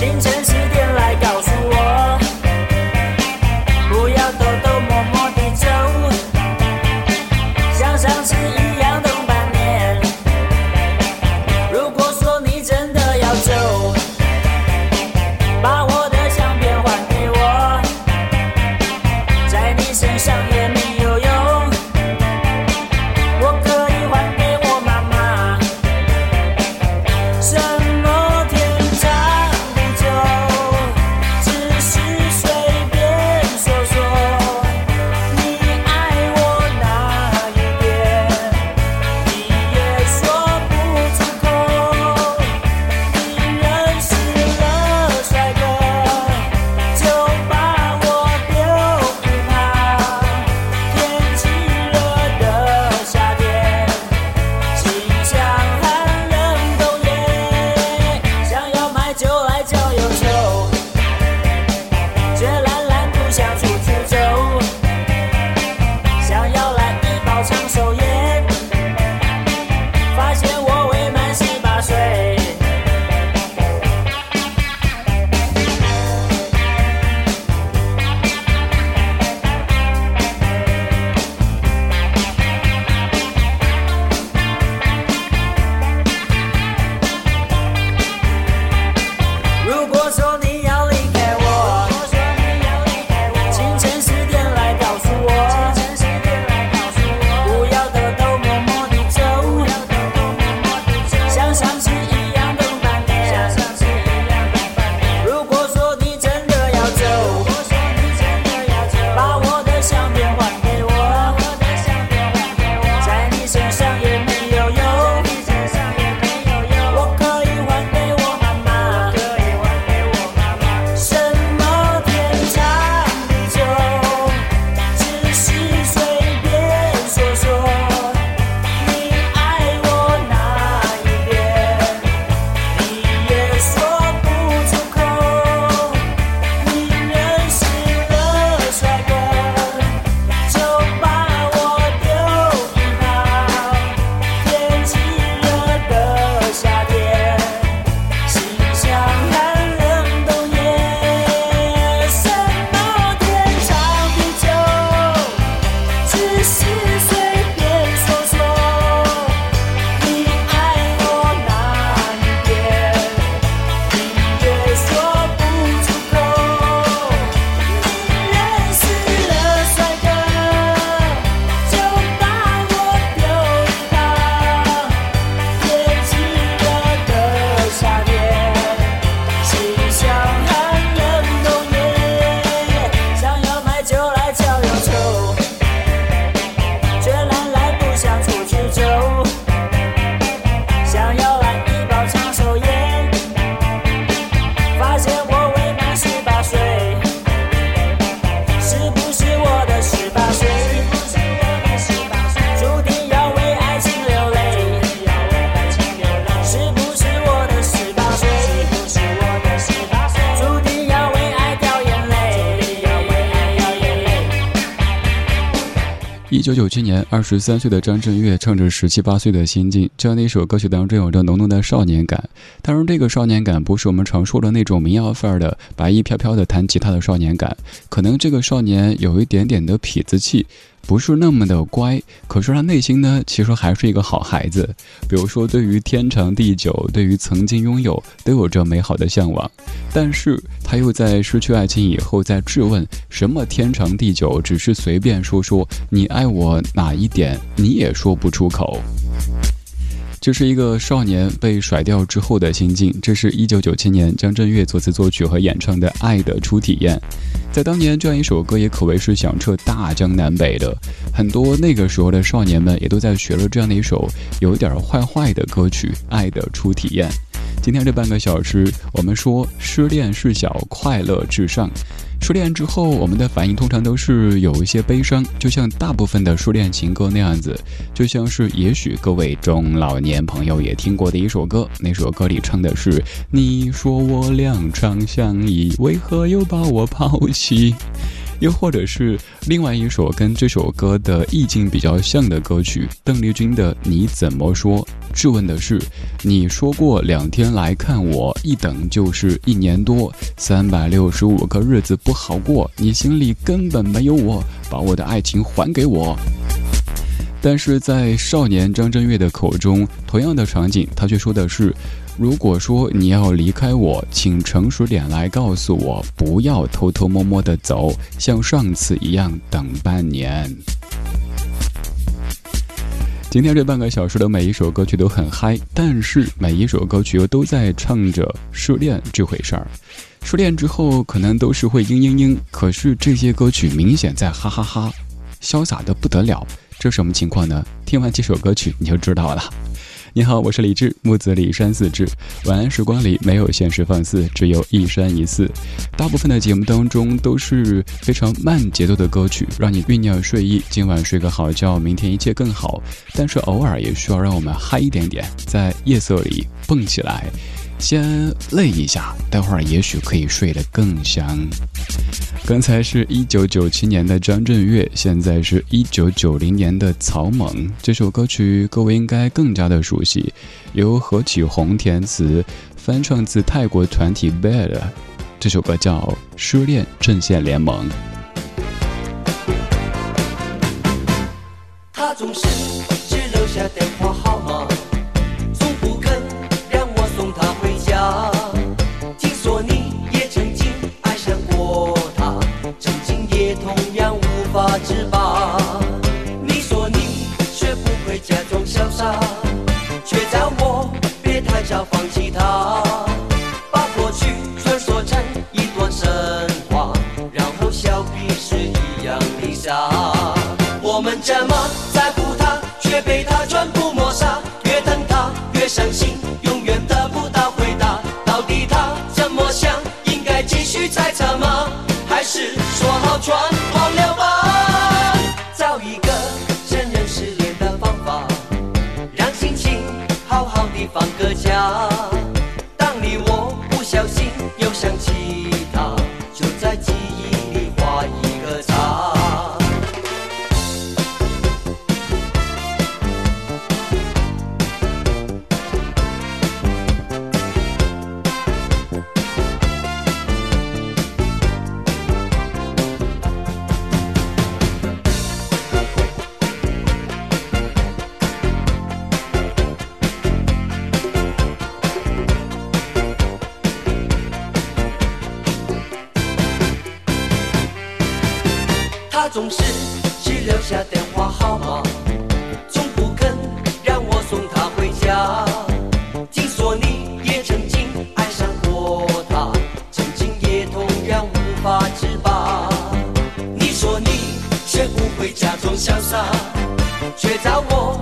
一九九七年，二十三岁的张震岳唱着十七八岁的心境，这样的一首歌曲当中有着浓浓的少年感。当然，这个少年感不是我们常说的那种民谣范儿的白衣飘飘的弹吉他的少年感，可能这个少年有一点点的痞子气。不是那么的乖，可是他内心呢，其实还是一个好孩子。比如说，对于天长地久，对于曾经拥有，都有着美好的向往。但是他又在失去爱情以后，在质问：什么天长地久？只是随便说说，你爱我哪一点，你也说不出口。这是一个少年被甩掉之后的心境。这是一九九七年江震岳作词作曲和演唱的《爱的初体验》。在当年，这样一首歌也可谓是响彻大江南北的。很多那个时候的少年们也都在学了这样的一首有点坏坏的歌曲《爱的初体验》。今天这半个小时，我们说失恋是小，快乐至上。失恋之后，我们的反应通常都是有一些悲伤，就像大部分的失恋情歌那样子，就像是也许各位中老年朋友也听过的一首歌，那首歌里唱的是：“你说我两长相依，为何又把我抛弃？”又或者是另外一首跟这首歌的意境比较像的歌曲，邓丽君的《你怎么说》。质问的是，你说过两天来看我，一等就是一年多，三百六十五个日子不好过，你心里根本没有我，把我的爱情还给我。但是在少年张震岳的口中，同样的场景，他却说的是：“如果说你要离开我，请诚实点来告诉我，不要偷偷摸摸的走，像上次一样等半年。”今天这半个小时的每一首歌曲都很嗨，但是每一首歌曲又都在唱着失恋这回事儿。失恋之后可能都是会嘤嘤嘤，可是这些歌曲明显在哈哈哈，潇洒的不得了。这什么情况呢？听完这首歌曲你就知道了。你好，我是李志，木子李山四志。晚安时光里没有现实放肆，只有一山一寺。大部分的节目当中都是非常慢节奏的歌曲，让你酝酿睡意，今晚睡个好觉，明天一切更好。但是偶尔也需要让我们嗨一点点，在夜色里蹦起来。先累一下，待会儿也许可以睡得更香。刚才是一九九七年的张震岳，现在是一九九零年的曹猛。这首歌曲各位应该更加的熟悉，由何启宏填词，翻唱自泰国团体 Bad。这首歌叫《失恋阵线联盟》。他总是只留下电装潇洒，却叫我别太早放弃他。把过去传说成一段神话，然后笑彼此一样的傻。我们这么在乎他，却被他全部抹杀。越疼他越伤心，永远得不到回答。到底他怎么想？应该继续猜测吗？还是说好全忘了家？总是只留下电话号码，从不肯让我送她回家。听说你也曾经爱上过她，曾经也同样无法自拔。你说你学不会假装潇洒，却叫我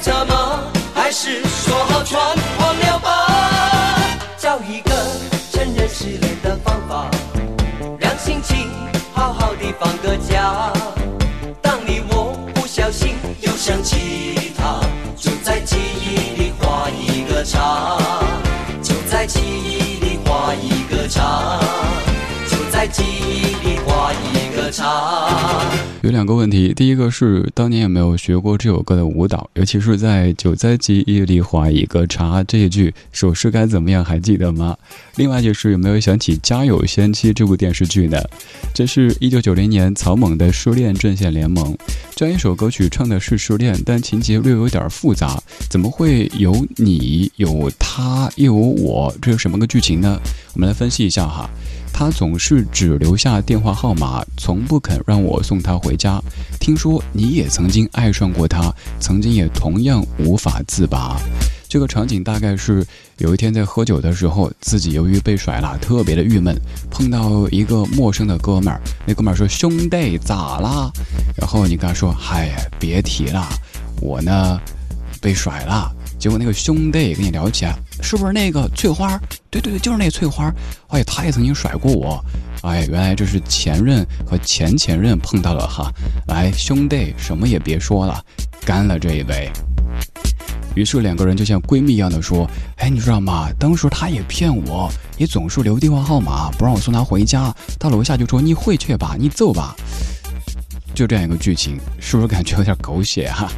继续猜测吗？还是说好全忘了吧？找一个承认失恋的方法，让心情好好的放个假。当你我不小心又想起他，就在记忆里画一个叉，就在记忆里画一个叉。就在记忆里茶。有两个问题，第一个是当年有没有学过这首歌的舞蹈，尤其是在“九灾记忆里画一个叉”这一句手势该怎么样，还记得吗？另外就是有没有想起《家有仙妻》这部电视剧呢？这是一九九零年草蜢的《失恋阵线联盟》这样一首歌曲，唱的是失恋，但情节略有点复杂，怎么会有你、有他、又有我？这是什么个剧情呢？我们来分析一下哈。他总是只留下电话号码，从不肯让我送他回家。听说你也曾经爱上过他，曾经也同样无法自拔。这个场景大概是有一天在喝酒的时候，自己由于被甩了，特别的郁闷，碰到一个陌生的哥们儿，那哥们儿说：“兄弟，咋啦？”然后你跟他说：“嗨，别提了，我呢被甩了。”结果那个兄弟跟你聊起来，是不是那个翠花？对对对，就是那翠花。哎，他也曾经甩过我。哎，原来这是前任和前前任碰到了哈。来，兄弟，什么也别说了，干了这一杯。于是两个人就像闺蜜一样的说：“哎，你知道吗？当时他也骗我，也总是留电话号码不让我送他回家。到楼下就说你回去吧，你走吧。”就这样一个剧情，是不是感觉有点狗血哈？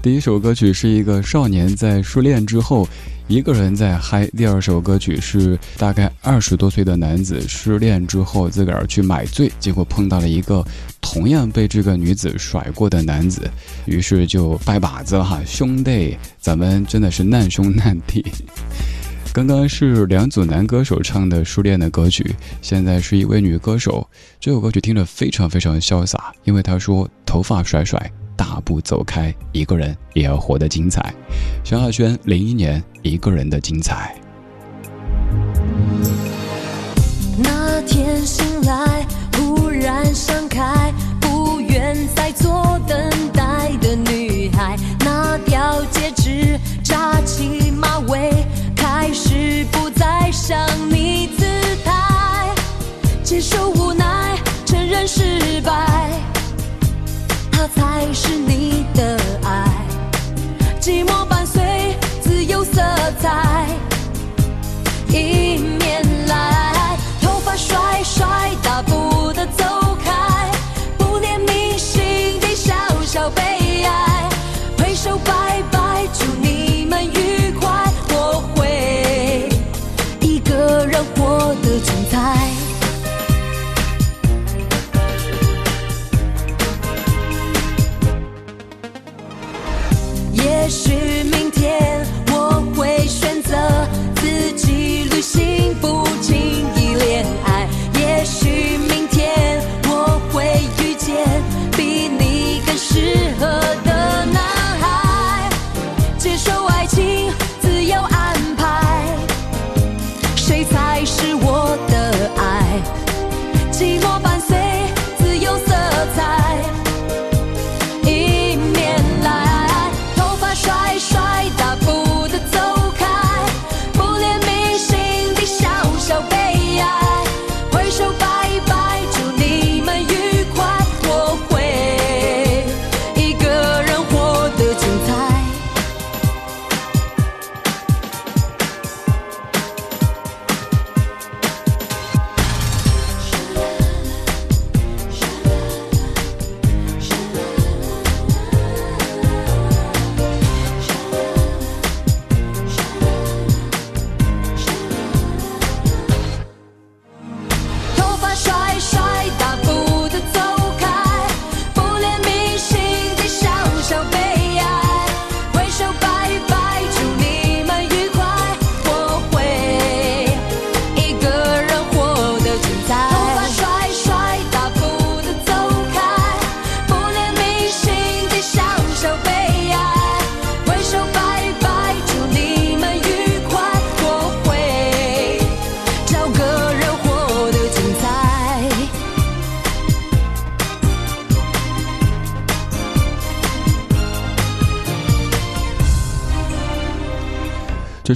第一首歌曲是一个少年在失恋之后一个人在嗨。第二首歌曲是大概二十多岁的男子失恋之后自个儿去买醉，结果碰到了一个同样被这个女子甩过的男子，于是就拜把子了哈，兄弟，咱们真的是难兄难弟。刚刚是两组男歌手唱的失恋的歌曲，现在是一位女歌手。这首歌曲听着非常非常潇洒，因为她说头发甩甩。大步走开，一个人也要活得精彩。萧亚轩，零一年，一个人的精彩。那天醒来，忽然想开，不愿再做等待的女孩。拿掉戒指，扎起马尾，开始不再想你姿态，接受无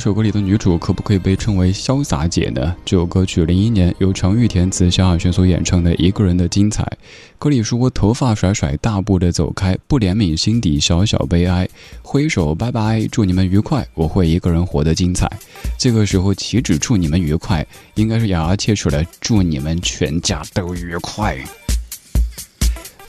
这首歌里的女主可不可以被称为潇洒姐呢？这首歌曲零一年由常玉填词，萧亚轩所演唱的《一个人的精彩》。歌里说：“头发甩甩，大步的走开，不怜悯心底小小悲哀，挥手拜拜，祝你们愉快，我会一个人活得精彩。这个时候岂止祝你们愉快，应该是咬牙切齿的祝你们全家都愉快。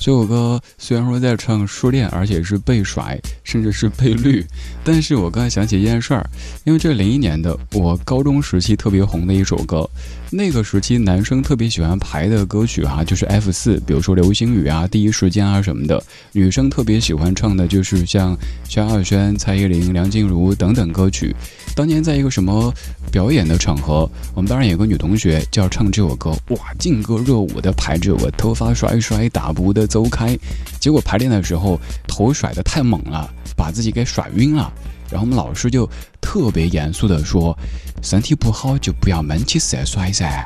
这首歌虽然说在唱失恋，而且是被甩，甚至是被绿，但是我刚才想起一件事儿，因为这零一年的我高中时期特别红的一首歌，那个时期男生特别喜欢排的歌曲哈，就是 F 四，比如说流星雨啊、第一时间啊什么的，女生特别喜欢唱的就是像萧亚轩、蔡依林、梁静茹等等歌曲。当年在一个什么表演的场合，我们当然有个女同学就要唱这首歌，哇，劲歌热舞的排着我，头发甩甩，大步的走开。结果排练的时候头甩得太猛了，把自己给甩晕了。然后我们老师就特别严肃的说：“身体不好就不要闷起色甩噻。”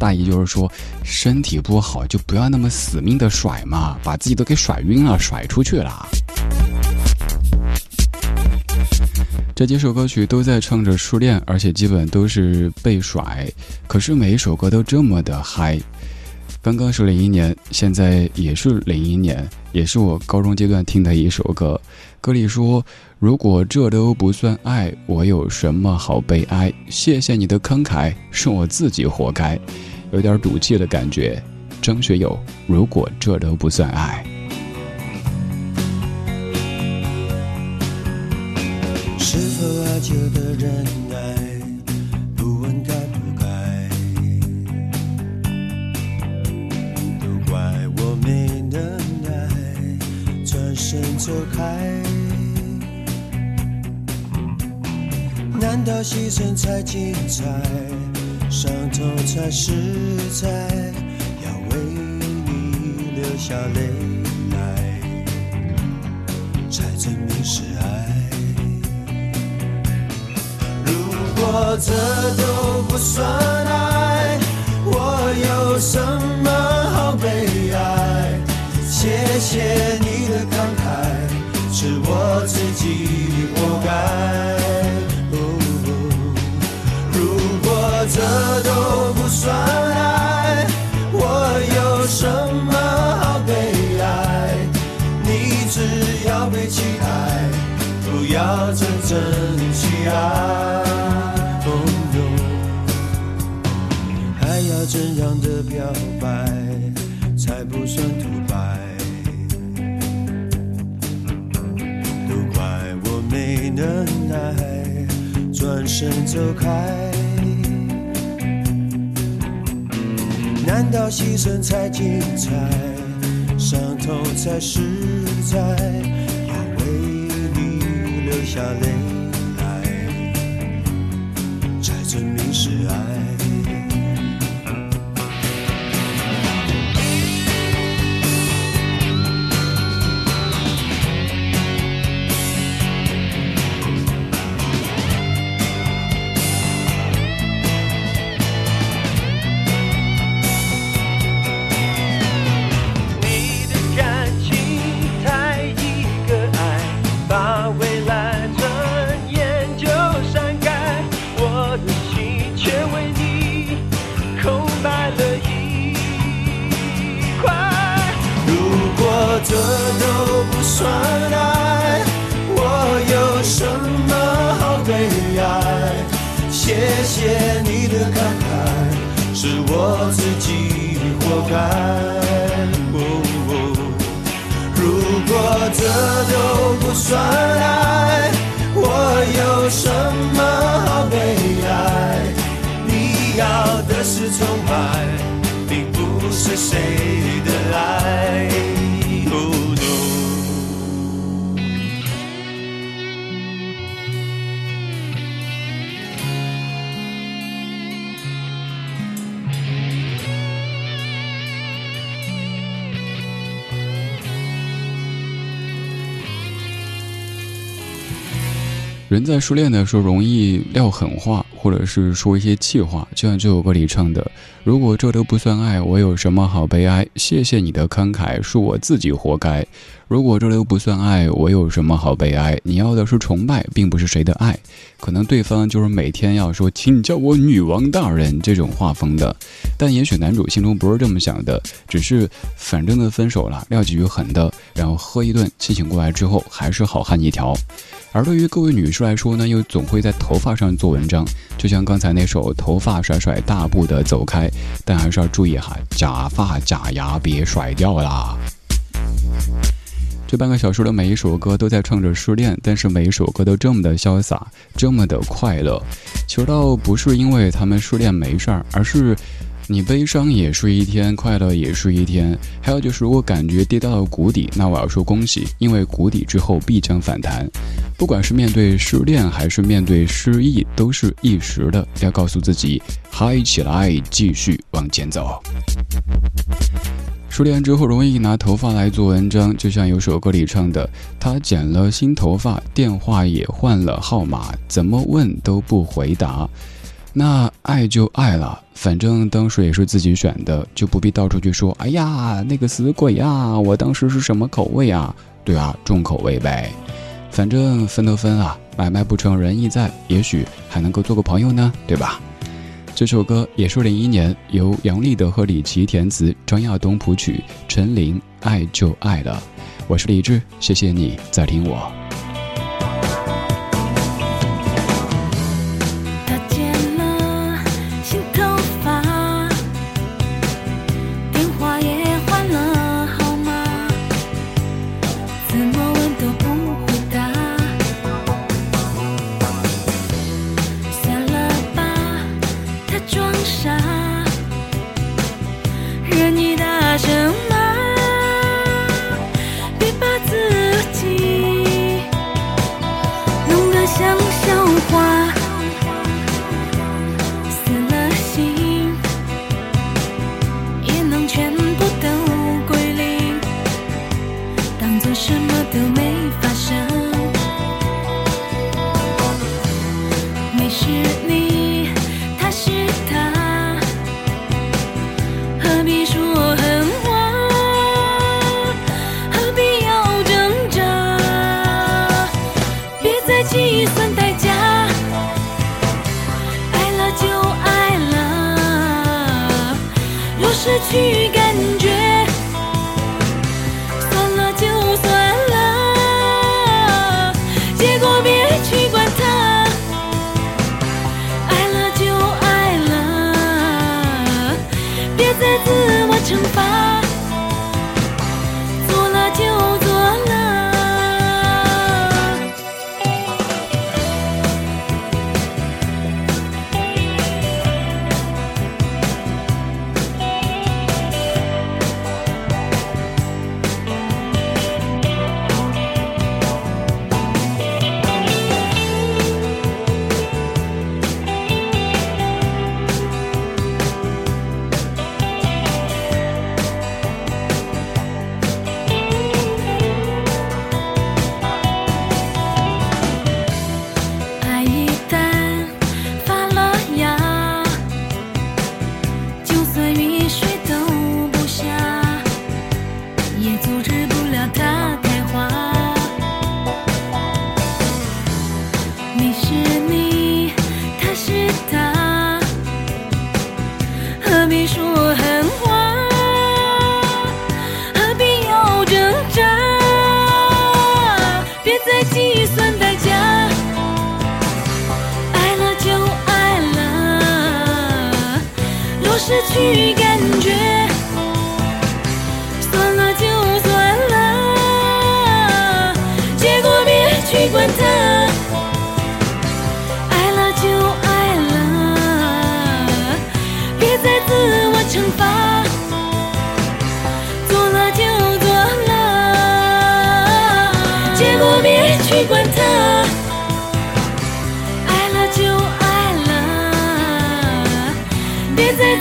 大意就是说，身体不好就不要那么死命的甩嘛，把自己都给甩晕了，甩出去了。这几首歌曲都在唱着初恋，而且基本都是被甩。可是每一首歌都这么的嗨。刚刚是零一年，现在也是零一年，也是我高中阶段听的一首歌。歌里说：“如果这都不算爱，我有什么好悲哀？谢谢你的慷慨，是我自己活该。”有点赌气的感觉。张学友：“如果这都不算爱。”是否爱就得忍耐，走开。难道牺牲才精彩，伤痛才实在？要为你流下泪来，才证明是爱。如果这都不算爱，我有什么好悲哀？谢谢你的慷慨，是我自己活该。如果这都不算爱，我有什么好悲哀？你只要被期待，不要真正去爱。还要怎样的表白才不算等待，转身走开。难道牺牲才精彩，伤痛才实在？要为你流下泪谢谢你的慷慨，是我自己活该。哦哦如果这都不算爱，我有什么好悲哀？你要的是崇拜，并不是谁的爱。人在初恋的时候容易撂狠话，或者是说一些气话，就像这首歌里唱的：“如果这都不算爱，我有什么好悲哀？谢谢你的慷慨，是我自己活该。如果这都不算爱，我有什么好悲哀？你要的是崇拜，并不是谁的爱。可能对方就是每天要说‘请叫我女王大人’这种画风的，但也许男主心中不是这么想的，只是反正都分手了，撂几句狠的，然后喝一顿，清醒过来之后还是好汉一条。”而对于各位女士来说呢，又总会在头发上做文章，就像刚才那首《头发甩甩大步的走开》，但还是要注意哈，假发假牙别甩掉啦。这半个小时的每一首歌都在唱着失恋，但是每一首歌都这么的潇洒，这么的快乐。其实倒不是因为他们失恋没事儿，而是。你悲伤也是一天，快乐也是一天。还有就是，如果感觉跌到了谷底，那我要说恭喜，因为谷底之后必将反弹。不管是面对失恋还是面对失意，都是一时的。要告诉自己，嗨起来，继续往前走。失恋之后容易拿头发来做文章，就像有首歌里唱的：“他剪了新头发，电话也换了号码，怎么问都不回答。”那爱就爱了，反正当时也是自己选的，就不必到处去说。哎呀，那个死鬼呀，我当时是什么口味啊？对啊，重口味呗。反正分都分啊，买卖不成仁义在，也许还能够做个朋友呢，对吧？这首歌也是零一年由杨立德和李琦填词，张亚东谱曲，陈琳《爱就爱了》。我是李志，谢谢你在听我。去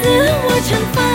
自我惩罚。